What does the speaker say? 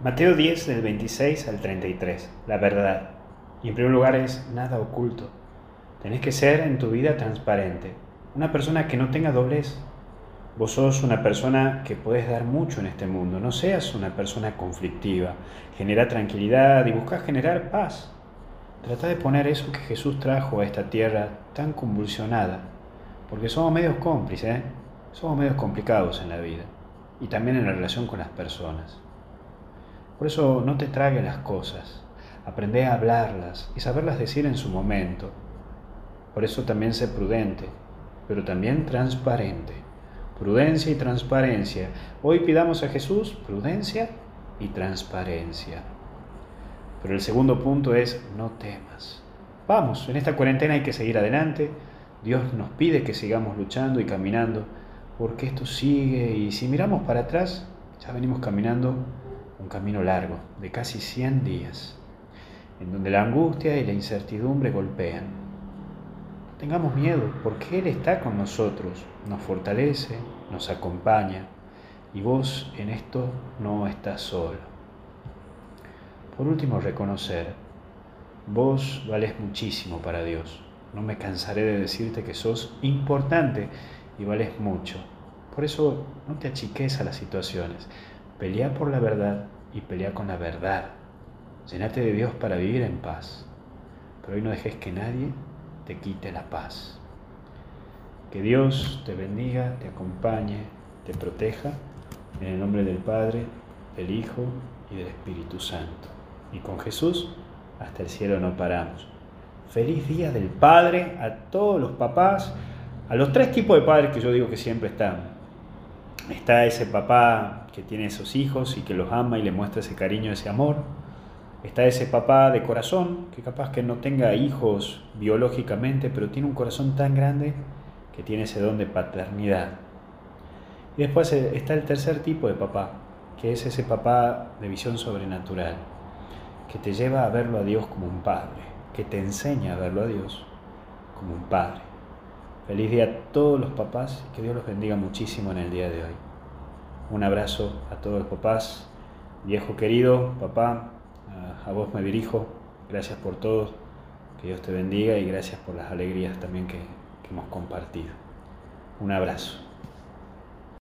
Mateo 10 del 26 al 33, la verdad. Y en primer lugar es nada oculto. Tenés que ser en tu vida transparente, una persona que no tenga doblez. Vos sos una persona que puedes dar mucho en este mundo, no seas una persona conflictiva. Genera tranquilidad y busca generar paz. Trata de poner eso que Jesús trajo a esta tierra tan convulsionada, porque somos medios cómplices, ¿eh? somos medios complicados en la vida y también en la relación con las personas. Por eso no te trague las cosas, aprende a hablarlas y saberlas decir en su momento. Por eso también sé prudente, pero también transparente. Prudencia y transparencia. Hoy pidamos a Jesús prudencia y transparencia. Pero el segundo punto es no temas. Vamos, en esta cuarentena hay que seguir adelante. Dios nos pide que sigamos luchando y caminando, porque esto sigue y si miramos para atrás, ya venimos caminando un camino largo de casi 100 días, en donde la angustia y la incertidumbre golpean. Tengamos miedo, porque Él está con nosotros, nos fortalece, nos acompaña, y vos en esto no estás solo. Por último, reconocer, vos vales muchísimo para Dios. No me cansaré de decirte que sos importante y vales mucho. Por eso no te achiques a las situaciones. Pelea por la verdad y pelea con la verdad. Llenate de Dios para vivir en paz. Pero hoy no dejes que nadie te quite la paz. Que Dios te bendiga, te acompañe, te proteja. En el nombre del Padre, del Hijo y del Espíritu Santo. Y con Jesús hasta el cielo no paramos. Feliz día del Padre a todos los papás, a los tres tipos de padres que yo digo que siempre están Está ese papá que tiene esos hijos y que los ama y le muestra ese cariño, ese amor. Está ese papá de corazón, que capaz que no tenga hijos biológicamente, pero tiene un corazón tan grande que tiene ese don de paternidad. Y después eh, está el tercer tipo de papá, que es ese papá de visión sobrenatural, que te lleva a verlo a Dios como un padre, que te enseña a verlo a Dios como un padre. Feliz día a todos los papás y que Dios los bendiga muchísimo en el día de hoy. Un abrazo a todos los papás. Viejo querido, papá, a vos me dirijo. Gracias por todo. Que Dios te bendiga y gracias por las alegrías también que, que hemos compartido. Un abrazo.